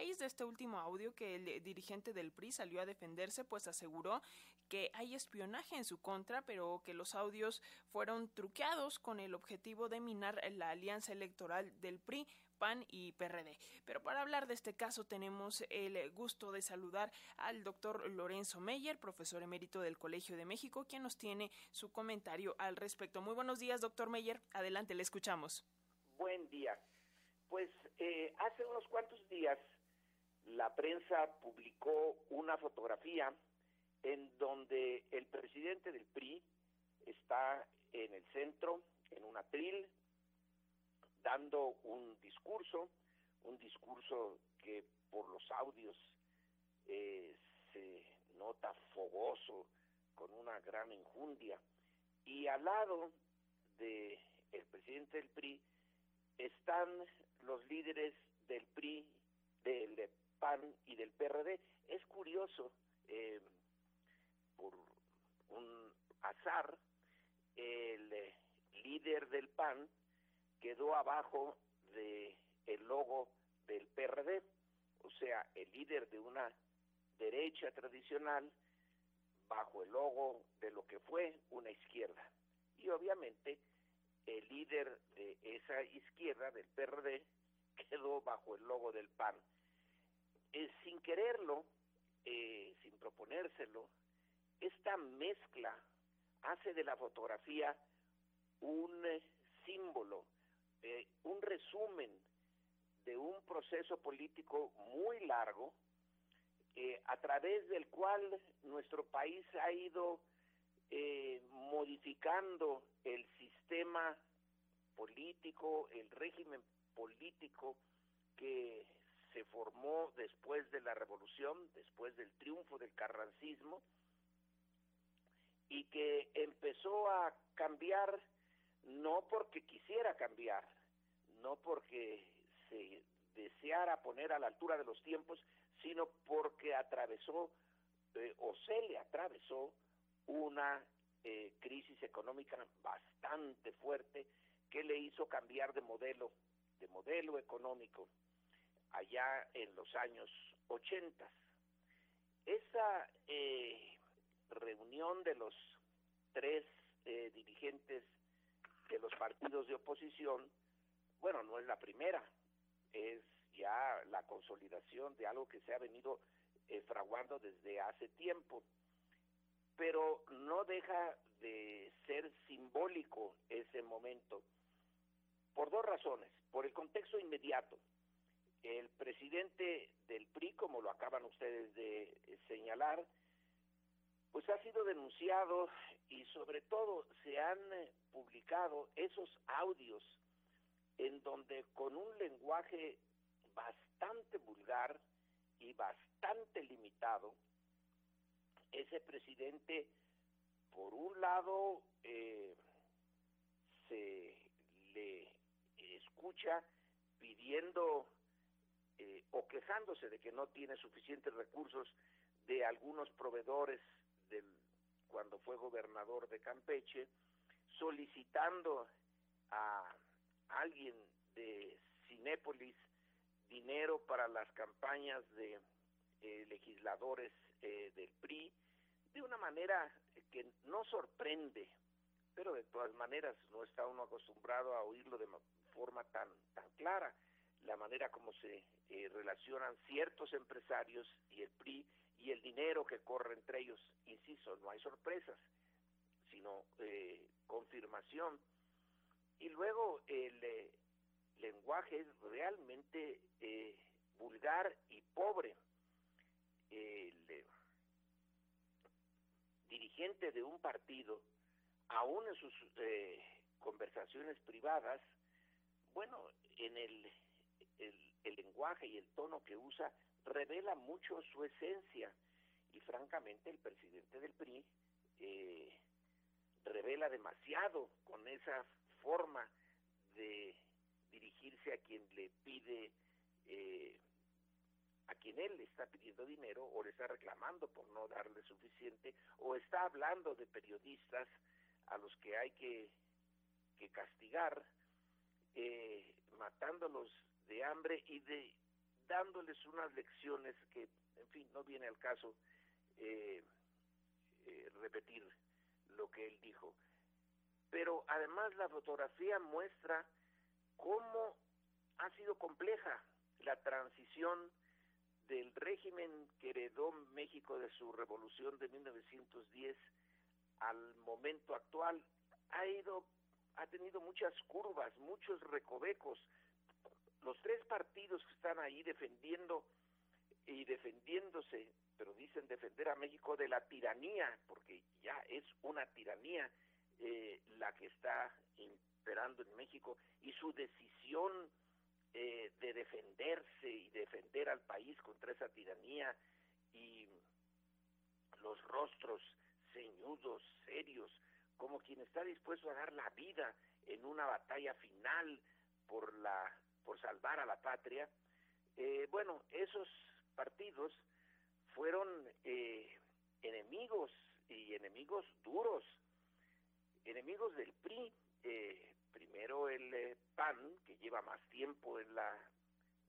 de este último audio que el dirigente del PRI salió a defenderse, pues aseguró que hay espionaje en su contra, pero que los audios fueron truqueados con el objetivo de minar la alianza electoral del PRI PAN y PRD. Pero para hablar de este caso tenemos el gusto de saludar al doctor Lorenzo Meyer, profesor emérito del Colegio de México, quien nos tiene su comentario al respecto. Muy buenos días, doctor Meyer. Adelante, le escuchamos. Buen día. Pues eh, hace unos cuantos días la prensa publicó una fotografía en donde el presidente del PRI está en el centro, en un atril, dando un discurso, un discurso que por los audios eh, se nota fogoso, con una gran enjundia, y al lado de presidente del PRI están los líderes del PRI, del PAN y del PRD. Es curioso, eh, por un azar, el líder del PAN quedó abajo de el logo del PRD, o sea, el líder de una derecha tradicional bajo el logo de lo que fue una izquierda. Y obviamente el líder de esa izquierda, del PRD, quedó bajo el logo del PAN. Eh, sin quererlo, eh, sin proponérselo, esta mezcla hace de la fotografía un eh, símbolo eh, un resumen de un proceso político muy largo eh, a través del cual nuestro país ha ido modificando el sistema político, el régimen político que se formó después de la revolución, después del triunfo del carrancismo, y que empezó a cambiar no porque quisiera cambiar, no porque se deseara poner a la altura de los tiempos, sino porque atravesó eh, o se le atravesó una eh, crisis económica bastante fuerte que le hizo cambiar de modelo, de modelo económico allá en los años 80. Esa eh, reunión de los tres dirigentes de los partidos de oposición, bueno, no es la primera, es ya la consolidación de algo que se ha venido eh, fraguando desde hace tiempo, pero no deja de ser simbólico ese momento, por dos razones, por el contexto inmediato. El presidente del PRI, como lo acaban ustedes de eh, señalar, pues ha sido denunciado y sobre todo se han eh, publicado esos audios en donde con un lenguaje bastante vulgar y bastante limitado, ese presidente, por un lado, eh, se le escucha pidiendo eh, o quejándose de que no tiene suficientes recursos de algunos proveedores del, cuando fue gobernador de Campeche, solicitando a alguien de Cinépolis dinero para las campañas de eh, legisladores eh, del PRI, de una manera que no sorprende, pero de todas maneras no está uno acostumbrado a oírlo de forma tan, tan clara, la manera como se eh, relacionan ciertos empresarios y el PRI y el dinero que corre entre ellos, insisto, no hay sorpresas, sino eh, confirmación. Y luego el eh, lenguaje es realmente eh, vulgar y pobre. El dirigente de un partido, aún en sus conversaciones privadas, bueno, en el, el lenguaje y el tono que usa, revela mucho su esencia. Y francamente el presidente del PRI eh, revela demasiado con esa forma de dirigirse a quien le pide eh, a quien él le está pidiendo dinero o le está reclamando por no darle suficiente o está hablando de periodistas a los que hay que, que castigar eh, matándolos de hambre y de dándoles unas lecciones que, en fin, no viene al caso eh, eh, repetir lo que él dijo. Pero además la fotografía muestra cómo ha sido compleja la transición del régimen que heredó México de su revolución de 1910 al momento actual ha ido ha tenido muchas curvas, muchos recovecos. Los tres partidos que están ahí defendiendo y defendiéndose, pero dicen defender a México de la tiranía, porque ya es una tiranía eh, la que está imperando en México y su decisión eh, de defenderse y defender al país contra esa tiranía y los rostros ceñudos, serios, como quien está dispuesto a dar la vida en una batalla final por la por salvar a la patria. Eh, bueno, esos partidos fueron eh, enemigos y enemigos duros, enemigos del PRI. Eh, primero el eh, PAN, que lleva más tiempo en la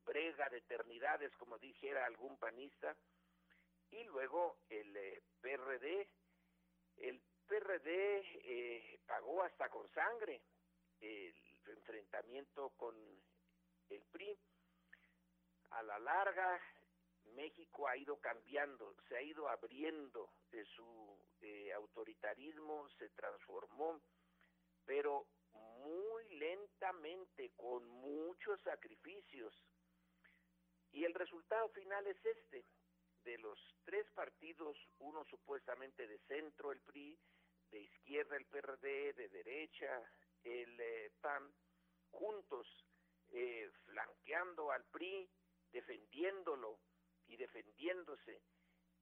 brega de eternidades, como dijera algún panista, y luego el eh, PRD. El PRD pagó hasta con sangre el enfrentamiento con el PRI. A la larga, México ha ido cambiando, se ha ido abriendo, de su eh, autoritarismo se transformó, pero muy lentamente, con muchos sacrificios. Y el resultado final es este. De los tres partidos, uno supuestamente de centro, el PRI, de izquierda el PRD, de derecha el eh, PAN, juntos, eh, flanqueando al PRI, defendiéndolo y defendiéndose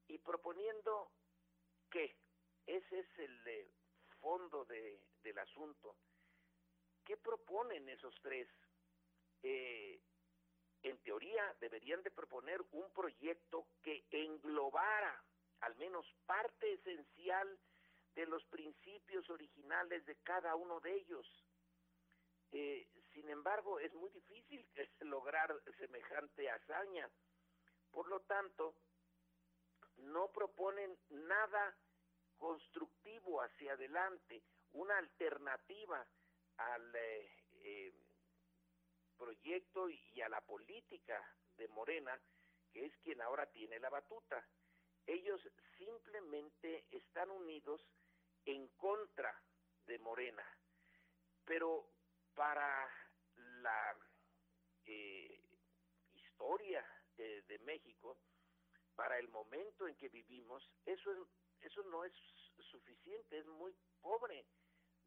y proponiendo que ese es el eh, fondo de, del asunto, ¿Qué proponen esos tres? Eh, en teoría deberían de proponer un proyecto que englobara al menos parte esencial de los principios originales de cada uno de ellos. Eh, sin embargo, es muy difícil lograr semejante hazaña. Por lo tanto, no proponen nada constructivo hacia adelante, una alternativa al eh, eh, proyecto y a la política de Morena, que es quien ahora tiene la batuta. Ellos simplemente están unidos en contra de Morena, pero para la eh, historia de México, para el momento en que vivimos, eso, es, eso no es suficiente, es muy pobre.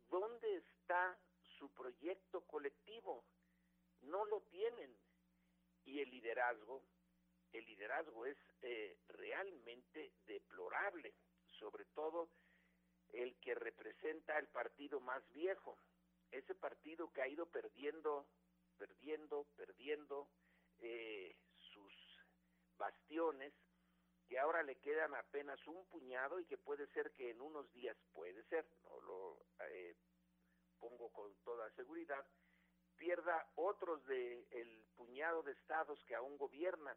¿Dónde está su proyecto colectivo. No lo tienen. Y el liderazgo, el liderazgo es eh, realmente deplorable, sobre todo el que representa el partido más viejo, ese partido que ha ido perdiendo, perdiendo, perdiendo eh, sus bastiones, que ahora le quedan apenas un puñado y que puede ser que en unos días puede ser, no lo eh, pongo con toda seguridad, pierda otros de el puñado de estados que aún gobierna,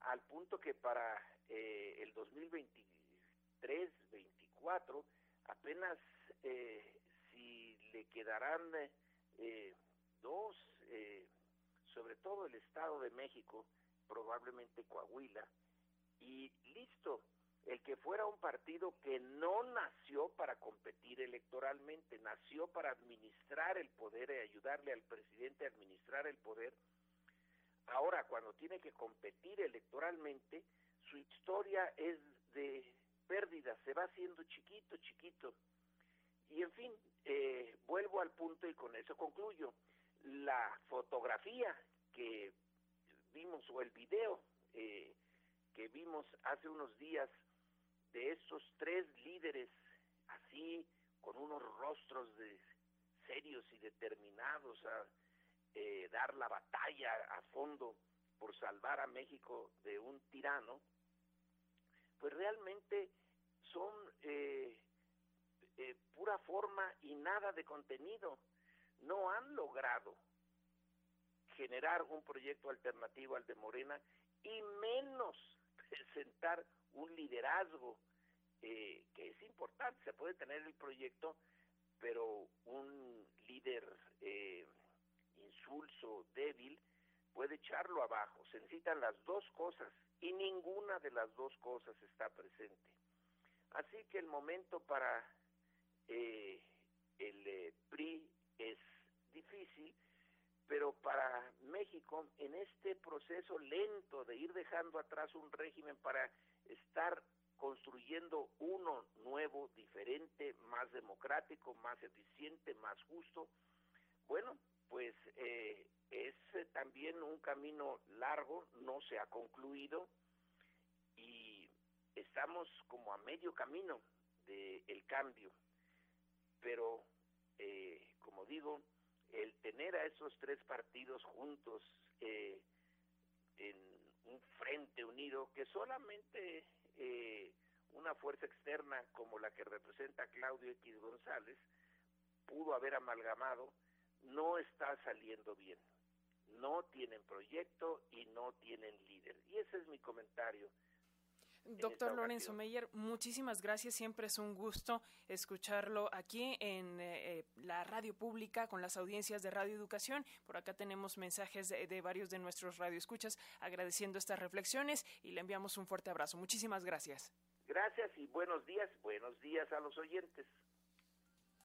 al punto que para eh, el 2023, 24, apenas eh, si le quedarán eh, dos, eh, sobre todo el Estado de México, probablemente Coahuila, y listo, el que fuera un partido que no nació para competir electoralmente, nació para administrar el poder y ayudarle al presidente a administrar el poder. Ahora, cuando tiene que competir electoralmente, su historia es de pérdida, se va haciendo chiquito, chiquito. Y en fin, eh, vuelvo al punto y con eso concluyo. La fotografía que vimos o el video eh, que vimos hace unos días de estos tres líderes así, con unos rostros de serios y determinados a eh, dar la batalla a fondo por salvar a México de un tirano, pues realmente son eh, eh, pura forma y nada de contenido. No han logrado generar un proyecto alternativo al de Morena y menos presentar un liderazgo eh, que es importante. Se puede tener el proyecto, pero un líder eh, insulso, débil, puede echarlo abajo. Se necesitan las dos cosas y ninguna de las dos cosas está presente. Así que el momento para eh, el PRI es difícil, pero para México, en este proceso lento de ir dejando atrás un régimen para estar construyendo uno nuevo, diferente, más democrático, más eficiente, más justo, bueno, pues eh, es también un camino largo, no se ha concluido y estamos como a medio camino del cambio. Pero, eh, como digo, el tener a esos tres partidos juntos eh, en un frente unido que solamente eh, una fuerza externa como la que representa Claudio X González pudo haber amalgamado, no está saliendo bien. No tienen proyecto y no tienen líder. Y ese es mi comentario. Doctor Lorenzo Meyer, muchísimas gracias. Siempre es un gusto escucharlo aquí en eh, la radio pública con las audiencias de Radio Educación. Por acá tenemos mensajes de, de varios de nuestros radioescuchas agradeciendo estas reflexiones y le enviamos un fuerte abrazo. Muchísimas gracias. Gracias y buenos días. Buenos días a los oyentes.